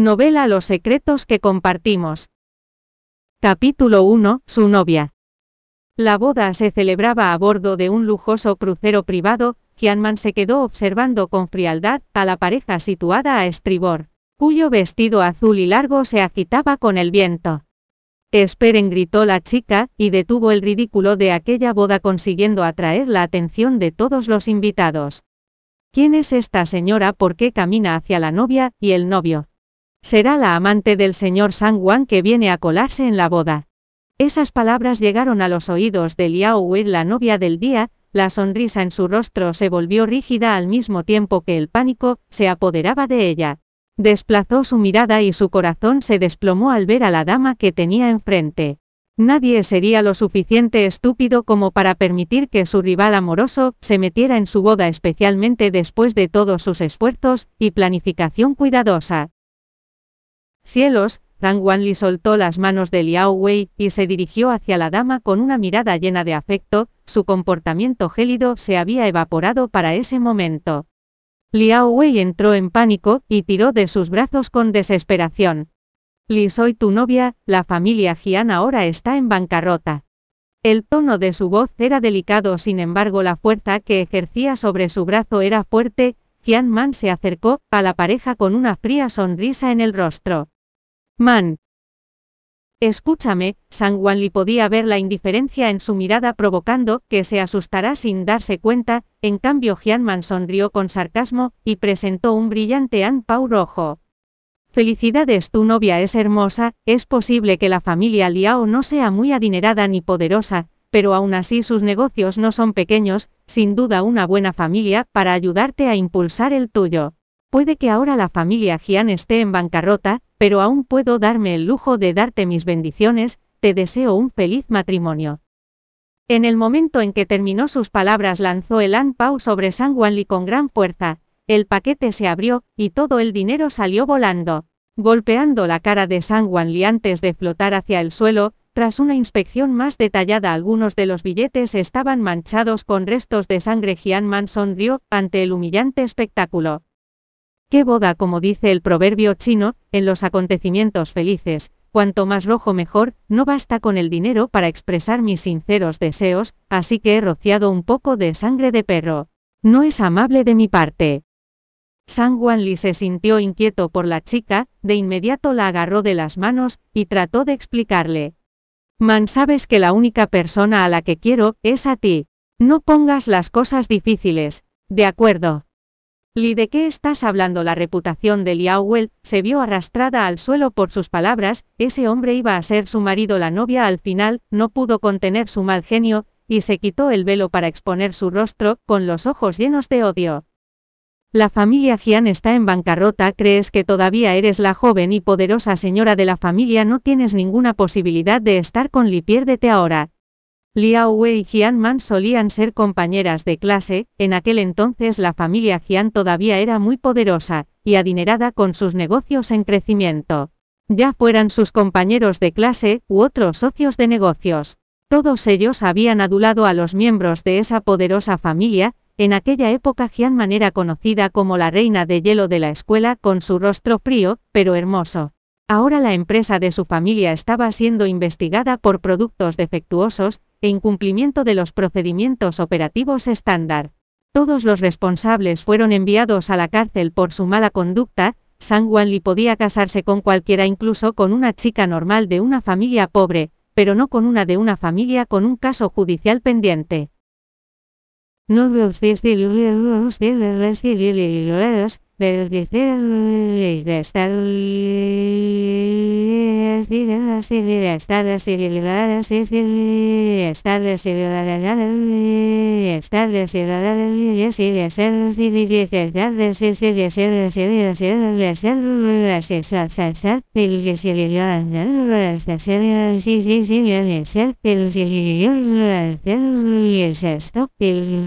Novela Los secretos que compartimos. Capítulo 1. Su novia. La boda se celebraba a bordo de un lujoso crucero privado, Kianman se quedó observando con frialdad a la pareja situada a estribor, cuyo vestido azul y largo se agitaba con el viento. Esperen, gritó la chica, y detuvo el ridículo de aquella boda consiguiendo atraer la atención de todos los invitados. ¿Quién es esta señora? ¿Por qué camina hacia la novia y el novio? Será la amante del señor Sang que viene a colarse en la boda. Esas palabras llegaron a los oídos de Liao Wei, la novia del día, la sonrisa en su rostro se volvió rígida al mismo tiempo que el pánico se apoderaba de ella. Desplazó su mirada y su corazón se desplomó al ver a la dama que tenía enfrente. Nadie sería lo suficiente estúpido como para permitir que su rival amoroso se metiera en su boda especialmente después de todos sus esfuerzos y planificación cuidadosa. Cielos, Zhang Wanli soltó las manos de Liao Wei y se dirigió hacia la dama con una mirada llena de afecto, su comportamiento gélido se había evaporado para ese momento. Liao Wei entró en pánico y tiró de sus brazos con desesperación. Li soy tu novia, la familia Jian ahora está en bancarrota. El tono de su voz era delicado, sin embargo la fuerza que ejercía sobre su brazo era fuerte, Jian Man se acercó a la pareja con una fría sonrisa en el rostro. Man. Escúchame, Sang Wanli podía ver la indiferencia en su mirada provocando que se asustara sin darse cuenta, en cambio Man sonrió con sarcasmo, y presentó un brillante An Pau rojo. Felicidades, tu novia es hermosa, es posible que la familia Liao no sea muy adinerada ni poderosa, pero aún así sus negocios no son pequeños, sin duda una buena familia para ayudarte a impulsar el tuyo. Puede que ahora la familia Jian esté en bancarrota, pero aún puedo darme el lujo de darte mis bendiciones, te deseo un feliz matrimonio. En el momento en que terminó sus palabras lanzó el An Pao sobre Sang Wanli con gran fuerza, el paquete se abrió, y todo el dinero salió volando, golpeando la cara de Sang Wanli antes de flotar hacia el suelo, tras una inspección más detallada algunos de los billetes estaban manchados con restos de sangre Jian Man sonrió ante el humillante espectáculo. Qué boda, como dice el proverbio chino, en los acontecimientos felices, cuanto más rojo mejor, no basta con el dinero para expresar mis sinceros deseos, así que he rociado un poco de sangre de perro. No es amable de mi parte. Sang Wanli se sintió inquieto por la chica, de inmediato la agarró de las manos, y trató de explicarle. Man, sabes que la única persona a la que quiero, es a ti. No pongas las cosas difíciles, de acuerdo. Li, ¿de qué estás hablando? La reputación de Liao se vio arrastrada al suelo por sus palabras, ese hombre iba a ser su marido, la novia al final, no pudo contener su mal genio, y se quitó el velo para exponer su rostro, con los ojos llenos de odio. La familia Jian está en bancarrota, crees que todavía eres la joven y poderosa señora de la familia, no tienes ninguna posibilidad de estar con Li, piérdete ahora. Liao Wei y Jian Man solían ser compañeras de clase, en aquel entonces la familia Jian todavía era muy poderosa, y adinerada con sus negocios en crecimiento. Ya fueran sus compañeros de clase, u otros socios de negocios. Todos ellos habían adulado a los miembros de esa poderosa familia, en aquella época Jian Man era conocida como la reina de hielo de la escuela con su rostro frío, pero hermoso. Ahora la empresa de su familia estaba siendo investigada por productos defectuosos, e incumplimiento de los procedimientos operativos estándar. Todos los responsables fueron enviados a la cárcel por su mala conducta, Sang Wanli podía casarse con cualquiera incluso con una chica normal de una familia pobre, pero no con una de una familia con un caso judicial pendiente. No estados civilizados y estados civilizados estados civilizados y deseos y libertades y deseos y deseos y sensación y civilizados deseos y sí sí y ser el civilizados y es esto el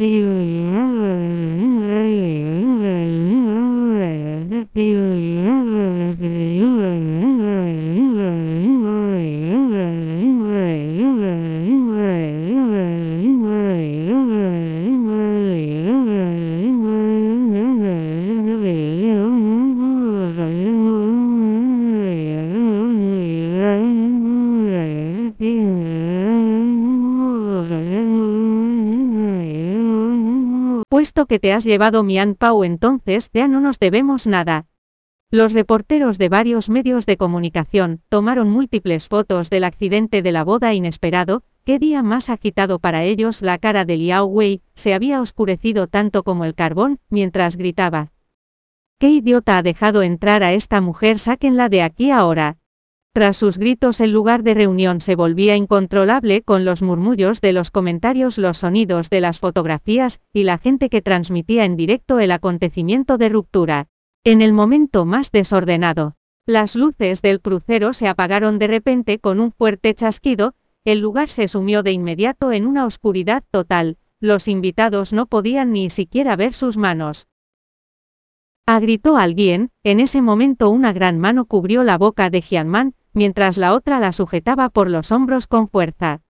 Mm-hmm. Puesto que te has llevado mi Pau entonces ya no nos debemos nada. Los reporteros de varios medios de comunicación tomaron múltiples fotos del accidente de la boda inesperado, qué día más agitado para ellos la cara de Liao Wei, se había oscurecido tanto como el carbón, mientras gritaba. ¿Qué idiota ha dejado entrar a esta mujer? Sáquenla de aquí ahora. Tras sus gritos el lugar de reunión se volvía incontrolable con los murmullos de los comentarios, los sonidos de las fotografías, y la gente que transmitía en directo el acontecimiento de ruptura. En el momento más desordenado, las luces del crucero se apagaron de repente con un fuerte chasquido, el lugar se sumió de inmediato en una oscuridad total, los invitados no podían ni siquiera ver sus manos. Ah, gritó alguien, en ese momento una gran mano cubrió la boca de Jianman, mientras la otra la sujetaba por los hombros con fuerza.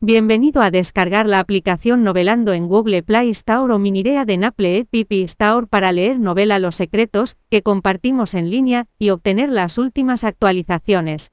Bienvenido a descargar la aplicación Novelando en Google Play Store o Minirea de Naple App Store para leer novela Los Secretos, que compartimos en línea, y obtener las últimas actualizaciones.